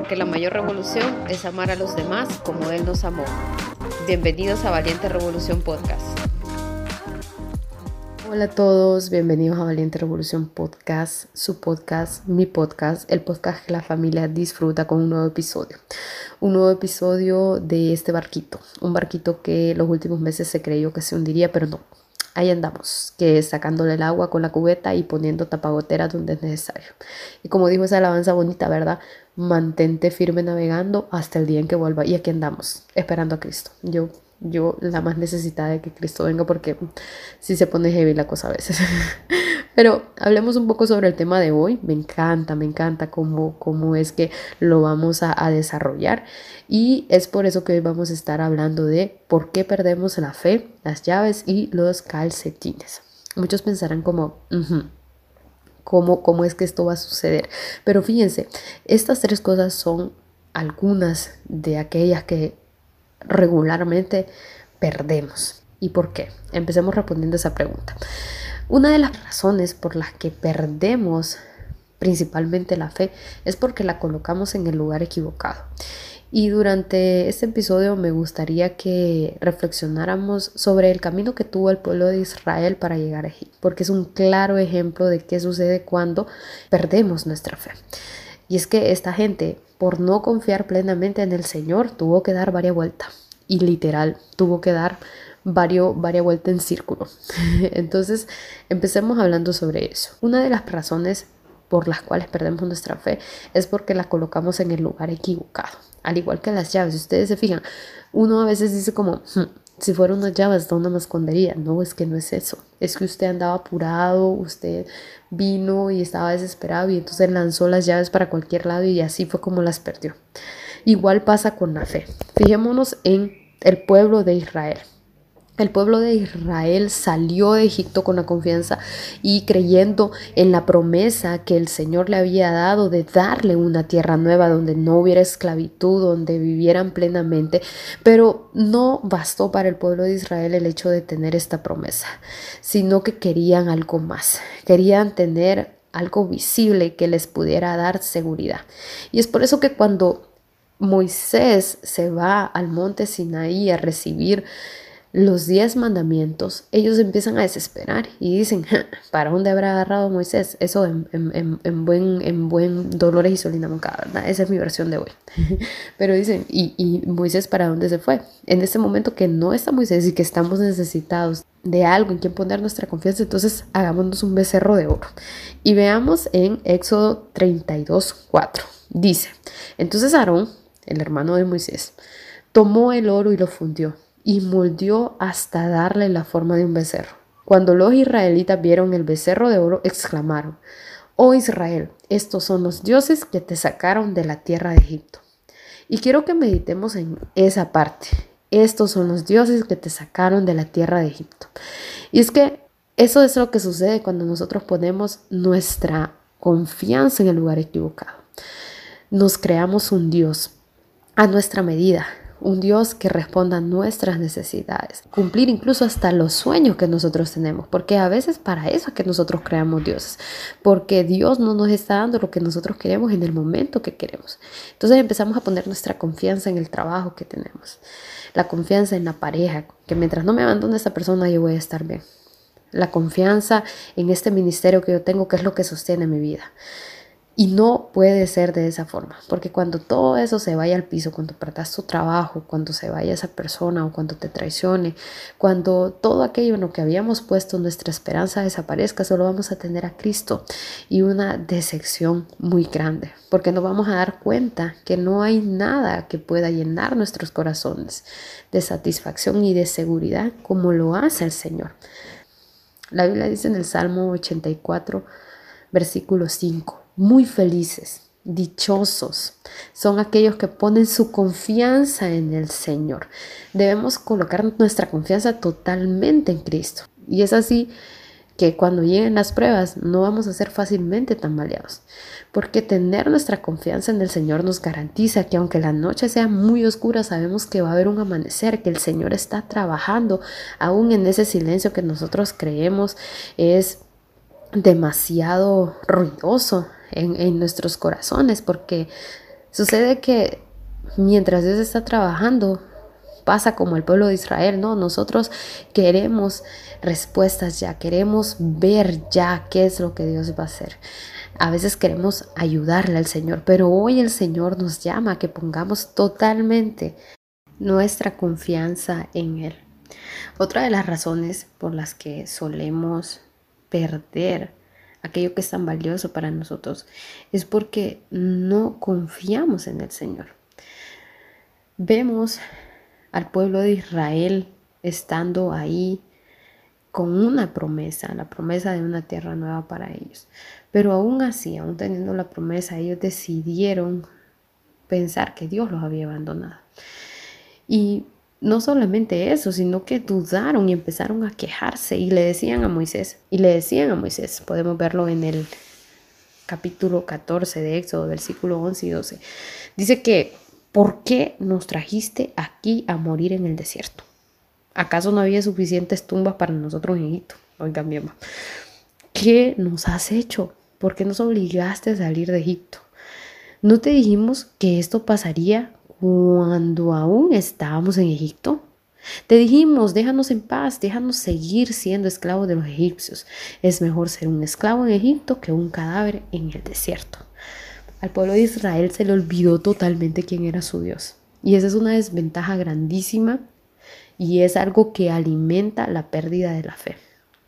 porque la mayor revolución es amar a los demás como Él nos amó. Bienvenidos a Valiente Revolución Podcast. Hola a todos, bienvenidos a Valiente Revolución Podcast, su podcast, mi podcast, el podcast que la familia disfruta con un nuevo episodio. Un nuevo episodio de este barquito, un barquito que los últimos meses se creyó que se hundiría, pero no, ahí andamos, que sacándole el agua con la cubeta y poniendo tapagoteras donde es necesario. Y como dijo esa alabanza bonita, ¿verdad? Mantente firme navegando hasta el día en que vuelva. Y aquí andamos, esperando a Cristo. Yo, yo la más necesitada de que Cristo venga porque si se pone heavy la cosa a veces. Pero hablemos un poco sobre el tema de hoy. Me encanta, me encanta cómo, cómo es que lo vamos a, desarrollar. Y es por eso que hoy vamos a estar hablando de por qué perdemos la fe, las llaves y los calcetines. Muchos pensarán como, ¿cómo, ¿cómo es que esto va a suceder? Pero fíjense, estas tres cosas son algunas de aquellas que regularmente perdemos. ¿Y por qué? Empecemos respondiendo esa pregunta. Una de las razones por las que perdemos principalmente la fe es porque la colocamos en el lugar equivocado. Y durante este episodio me gustaría que reflexionáramos sobre el camino que tuvo el pueblo de Israel para llegar a Egipto, porque es un claro ejemplo de qué sucede cuando perdemos nuestra fe. Y es que esta gente, por no confiar plenamente en el Señor, tuvo que dar varias vueltas. Y literal, tuvo que dar varios, varias vueltas en círculo. Entonces, empecemos hablando sobre eso. Una de las razones por las cuales perdemos nuestra fe es porque la colocamos en el lugar equivocado. Al igual que las llaves, si ustedes se fijan, uno a veces dice como, hmm, si fueran unas llaves, ¿dónde me escondería? No, es que no es eso. Es que usted andaba apurado, usted vino y estaba desesperado y entonces lanzó las llaves para cualquier lado y así fue como las perdió. Igual pasa con la fe. Fijémonos en el pueblo de Israel. El pueblo de Israel salió de Egipto con la confianza y creyendo en la promesa que el Señor le había dado de darle una tierra nueva donde no hubiera esclavitud, donde vivieran plenamente. Pero no bastó para el pueblo de Israel el hecho de tener esta promesa, sino que querían algo más. Querían tener algo visible que les pudiera dar seguridad. Y es por eso que cuando Moisés se va al monte Sinaí a recibir los diez mandamientos, ellos empiezan a desesperar y dicen, ¿para dónde habrá agarrado Moisés? Eso en, buen, en buen Dolores y Solina Moncada, ¿verdad? Esa es mi versión de hoy. Pero dicen, ¿y, ¿y Moisés para dónde se fue? En este momento que no está Moisés y que estamos necesitados de algo en quien poner nuestra confianza, entonces hagámonos un becerro de oro. Y veamos en Éxodo 32, 4. Dice, entonces Aarón, el hermano de Moisés, tomó el oro y lo fundió y moldeó hasta darle la forma de un becerro. Cuando los israelitas vieron el becerro de oro, exclamaron, Oh Israel, estos son los dioses que te sacaron de la tierra de Egipto. Y quiero que meditemos en esa parte. Estos son los dioses que te sacaron de la tierra de Egipto. Y es que eso es lo que sucede cuando nosotros ponemos nuestra confianza en el lugar equivocado. Nos creamos un Dios a nuestra medida, un Dios que responda a nuestras necesidades, cumplir incluso hasta los sueños que nosotros tenemos, porque a veces para eso es que nosotros creamos dioses, porque Dios no nos está dando lo que nosotros queremos en el momento que queremos. Entonces empezamos a poner nuestra confianza en el trabajo que tenemos, la confianza en la pareja, que mientras no me abandone esa persona yo voy a estar bien. La confianza en este ministerio que yo tengo, que es lo que sostiene mi vida. Y no puede ser de esa forma, porque cuando todo eso se vaya al piso, cuando perdas tu trabajo, cuando se vaya esa persona o cuando te traicione, cuando todo aquello en lo que habíamos puesto nuestra esperanza desaparezca, solo vamos a tener a Cristo y una decepción muy grande, porque nos vamos a dar cuenta que no hay nada que pueda llenar nuestros corazones de satisfacción y de seguridad como lo hace el Señor. La Biblia dice en el Salmo 84, versículo 5 muy felices, dichosos. Son aquellos que ponen su confianza en el Señor. Debemos colocar nuestra confianza totalmente en Cristo. Y es así que cuando lleguen las pruebas no vamos a ser fácilmente tambaleados, porque tener nuestra confianza en el Señor nos garantiza que aunque la noche sea muy oscura, sabemos que va a haber un amanecer, que el Señor está trabajando, aún en ese silencio que nosotros creemos es demasiado ruidoso en, nuestros corazones, porque Sucede que mientras Dios está trabajando, pasa como el pueblo de Israel, ¿no? Nosotros queremos respuestas ya, queremos ver ya qué es lo que Dios va a hacer. A veces queremos ayudarle al Señor, pero hoy el Señor nos llama a que pongamos totalmente nuestra confianza en Él. Otra de las razones por las que solemos perder aquello que es tan valioso para nosotros es porque no confiamos en el Señor. Vemos al pueblo de Israel estando ahí con una promesa, la promesa de una tierra nueva para ellos. Pero aún así, aún teniendo la promesa, ellos decidieron pensar que Dios los había abandonado. Y no solamente eso, sino que dudaron y empezaron a quejarse y le decían a Moisés, y le decían a Moisés, podemos verlo en el capítulo 14 de Éxodo, versículo 11 y 12, dice que, ¿por qué nos trajiste aquí a morir en el desierto? ¿Acaso no había suficientes tumbas para nosotros en Egipto? Oigan bien, ¿qué nos has hecho? ¿Por qué nos obligaste a salir de Egipto? ¿No te dijimos que esto pasaría cuando aún estábamos en Egipto? Te dijimos, déjanos en paz, déjanos seguir siendo esclavos de los egipcios. Es mejor ser un esclavo en Egipto que un cadáver en el desierto. Al pueblo de Israel se le olvidó totalmente quién era su Dios. Y esa es una desventaja grandísima y es algo que alimenta la pérdida de la fe.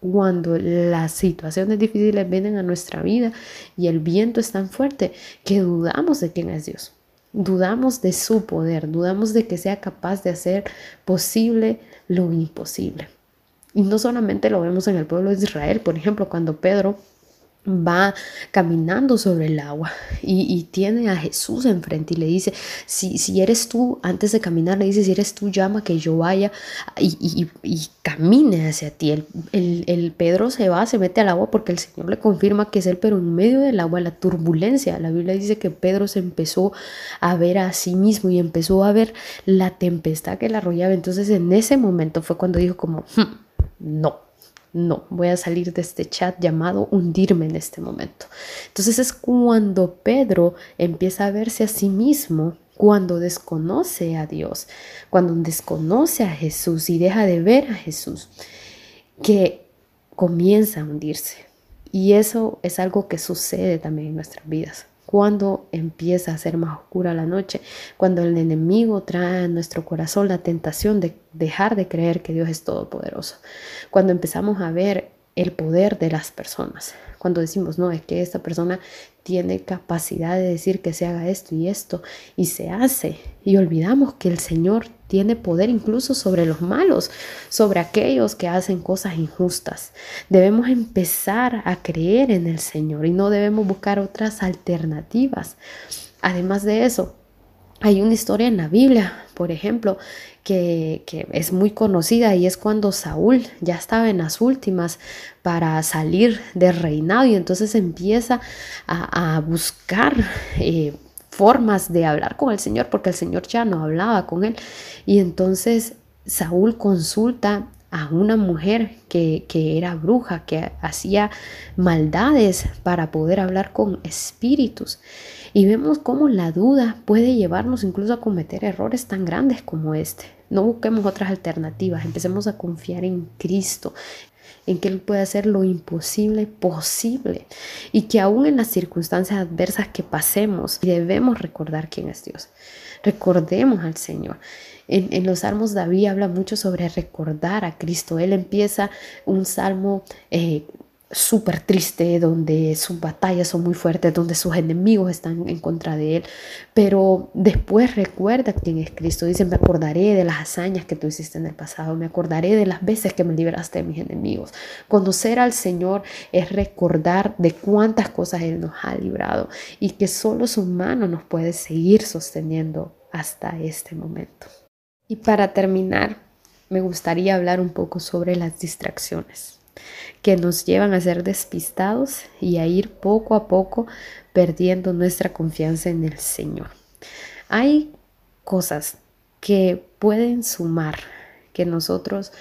Cuando las situaciones difíciles vienen a nuestra vida y el viento es tan fuerte que dudamos de quién es Dios, dudamos de su poder, dudamos de que sea capaz de hacer posible lo imposible. Y no solamente lo vemos en el pueblo de Israel, por ejemplo, cuando Pedro va caminando sobre el agua y, tiene a Jesús enfrente y le dice, si, si eres tú, antes de caminar, le dice, si eres tú, llama que yo vaya y, camine hacia ti. El, el, Pedro se va, se mete al agua porque el Señor le confirma que es él, pero en medio del agua, la turbulencia, la Biblia dice que Pedro se empezó a ver a sí mismo y empezó a ver la tempestad que la arrollaba. Entonces en ese momento fue cuando dijo como, hmm, no no, voy a salir de este chat llamado hundirme en este momento. Entonces es cuando Pedro empieza a verse a sí mismo, cuando desconoce a Dios, cuando desconoce a Jesús y deja de ver a Jesús, que comienza a hundirse. Y eso es algo que sucede también en nuestras vidas cuando empieza a ser más oscura la noche, cuando el enemigo trae a nuestro corazón la tentación de dejar de creer que Dios es todopoderoso, cuando empezamos a ver el poder de las personas, cuando decimos, no, es que esta persona tiene capacidad de decir que se haga esto y esto y se hace, y olvidamos que el Señor tiene poder incluso sobre los malos, sobre aquellos que hacen cosas injustas. Debemos empezar a creer en el Señor y no debemos buscar otras alternativas. Además de eso, hay una historia en la Biblia, por ejemplo, que, es muy conocida y es cuando Saúl ya estaba en las últimas para salir del reinado y entonces empieza a, buscar eh, formas de hablar con el Señor, porque el Señor ya no hablaba con él. Y entonces Saúl consulta a una mujer que, que, era bruja, que hacía maldades para poder hablar con espíritus. Y vemos cómo la duda puede llevarnos incluso a cometer errores tan grandes como este. No busquemos otras alternativas, empecemos a confiar en Cristo, en que Él puede hacer lo imposible posible y que aún en las circunstancias adversas que pasemos debemos recordar quién es Dios. Recordemos al Señor. En, los salmos David habla mucho sobre recordar a Cristo. Él empieza un salmo eh, súper triste, donde sus batallas son muy fuertes, donde sus enemigos están en contra de él, pero después recuerda quién es Cristo. Dice, me acordaré de las hazañas que tú hiciste en el pasado, me acordaré de las veces que me libraste de mis enemigos. Conocer al Señor es recordar de cuántas cosas Él nos ha librado y que solo su mano nos puede seguir sosteniendo hasta este momento. Y para terminar, me gustaría hablar un poco sobre las distracciones que nos llevan a ser despistados y a ir poco a poco perdiendo nuestra confianza en el Señor. Hay cosas que pueden sumar, que nosotros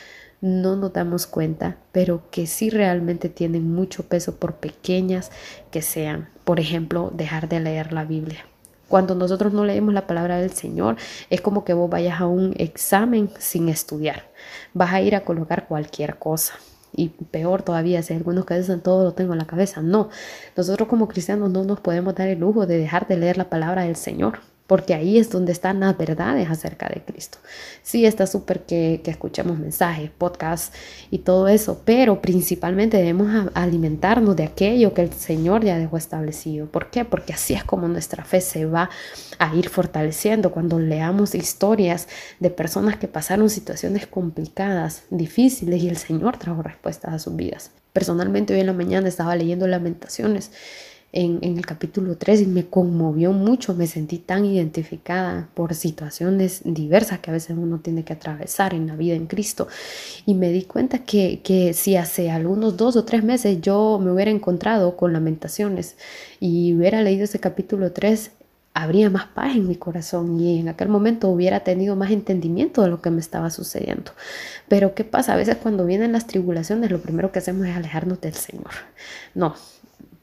no nos damos cuenta, pero que sí realmente tienen mucho peso por pequeñas que sean. Por ejemplo, dejar de leer la Biblia. Cuando nosotros no leemos la palabra del Señor, es como que vos vayas a un examen sin estudiar. Vas a ir a colocar cualquier cosa. Y peor todavía, si algunos que dicen todo lo tengo en la cabeza. No, nosotros como cristianos no nos podemos dar el lujo de dejar de leer la palabra del Señor porque ahí es donde están las verdades acerca de Cristo. Sí, está súper que, que, escuchemos mensajes, podcasts y todo eso, pero principalmente debemos alimentarnos de aquello que el Señor ya dejó establecido. ¿Por qué? Porque así es como nuestra fe se va a ir fortaleciendo cuando leamos historias de personas que pasaron situaciones complicadas, difíciles y el Señor trajo respuestas a sus vidas. Personalmente hoy en la mañana estaba leyendo lamentaciones en, el capítulo 3 y me conmovió mucho, me sentí tan identificada por situaciones diversas que a veces uno tiene que atravesar en la vida en Cristo y me di cuenta que, que si hace algunos dos o tres meses yo me hubiera encontrado con lamentaciones y hubiera leído ese capítulo 3, habría más paz en mi corazón y en aquel momento hubiera tenido más entendimiento de lo que me estaba sucediendo. Pero ¿qué pasa? A veces cuando vienen las tribulaciones lo primero que hacemos es alejarnos del Señor. No,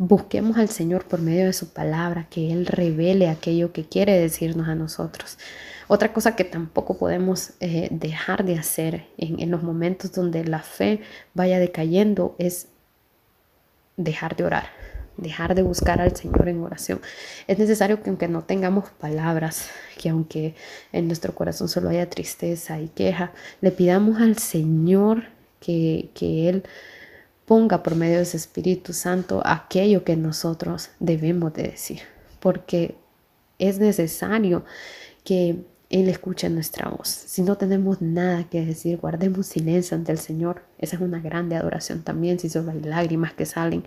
Busquemos al Señor por medio de su palabra, que Él revele aquello que quiere decirnos a nosotros. Otra cosa que tampoco podemos eh, dejar de hacer en, en los momentos donde la fe vaya decayendo es dejar de orar, dejar de buscar al Señor en oración. Es necesario que aunque no tengamos palabras, que aunque en nuestro corazón solo haya tristeza y queja, le pidamos al Señor que, que Él ponga por medio de ese Espíritu Santo aquello que nosotros debemos de decir, porque es necesario que Él escuche nuestra voz. Si no tenemos nada que decir, guardemos silencio ante el Señor. Esa es una grande adoración también, si solo hay lágrimas que salen.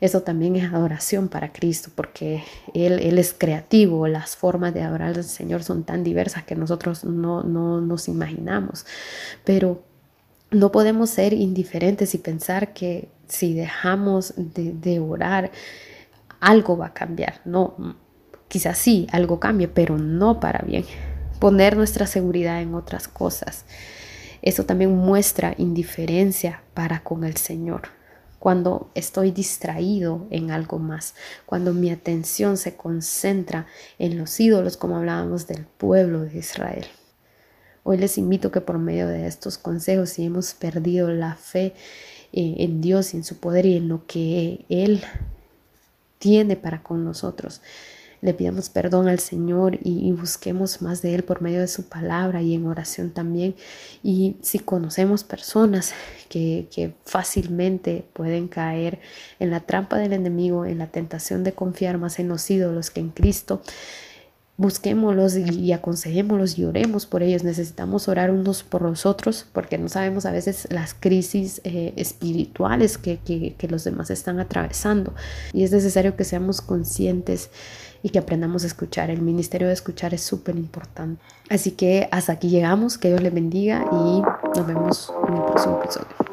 Eso también es adoración para Cristo, porque Él, es creativo, las formas de adorar al Señor son tan diversas que nosotros no, no nos imaginamos. Pero no podemos ser indiferentes y pensar que si dejamos de, orar, algo va a cambiar. No, quizás sí, algo cambie, pero no para bien. Poner nuestra seguridad en otras cosas. Eso también muestra indiferencia para con el Señor. Cuando estoy distraído en algo más, cuando mi atención se concentra en los ídolos, como hablábamos del pueblo de Israel. Hoy les invito que por medio de estos consejos, si hemos perdido la fe eh, en Dios y en su poder y en lo que Él tiene para con nosotros, le pidamos perdón al Señor y, busquemos más de Él por medio de su palabra y en oración también. Y si conocemos personas que, que, fácilmente pueden caer en la trampa del enemigo, en la tentación de confiar más en los ídolos que en Cristo, busquémoslos y aconsejémoslos y oremos por ellos. Necesitamos orar unos por los otros porque no sabemos a veces las crisis eh, espirituales que, que, que los demás están atravesando. Y es necesario que seamos conscientes y que aprendamos a escuchar. El ministerio de escuchar es súper importante. Así que hasta aquí llegamos. Que Dios les bendiga y nos vemos en el próximo episodio.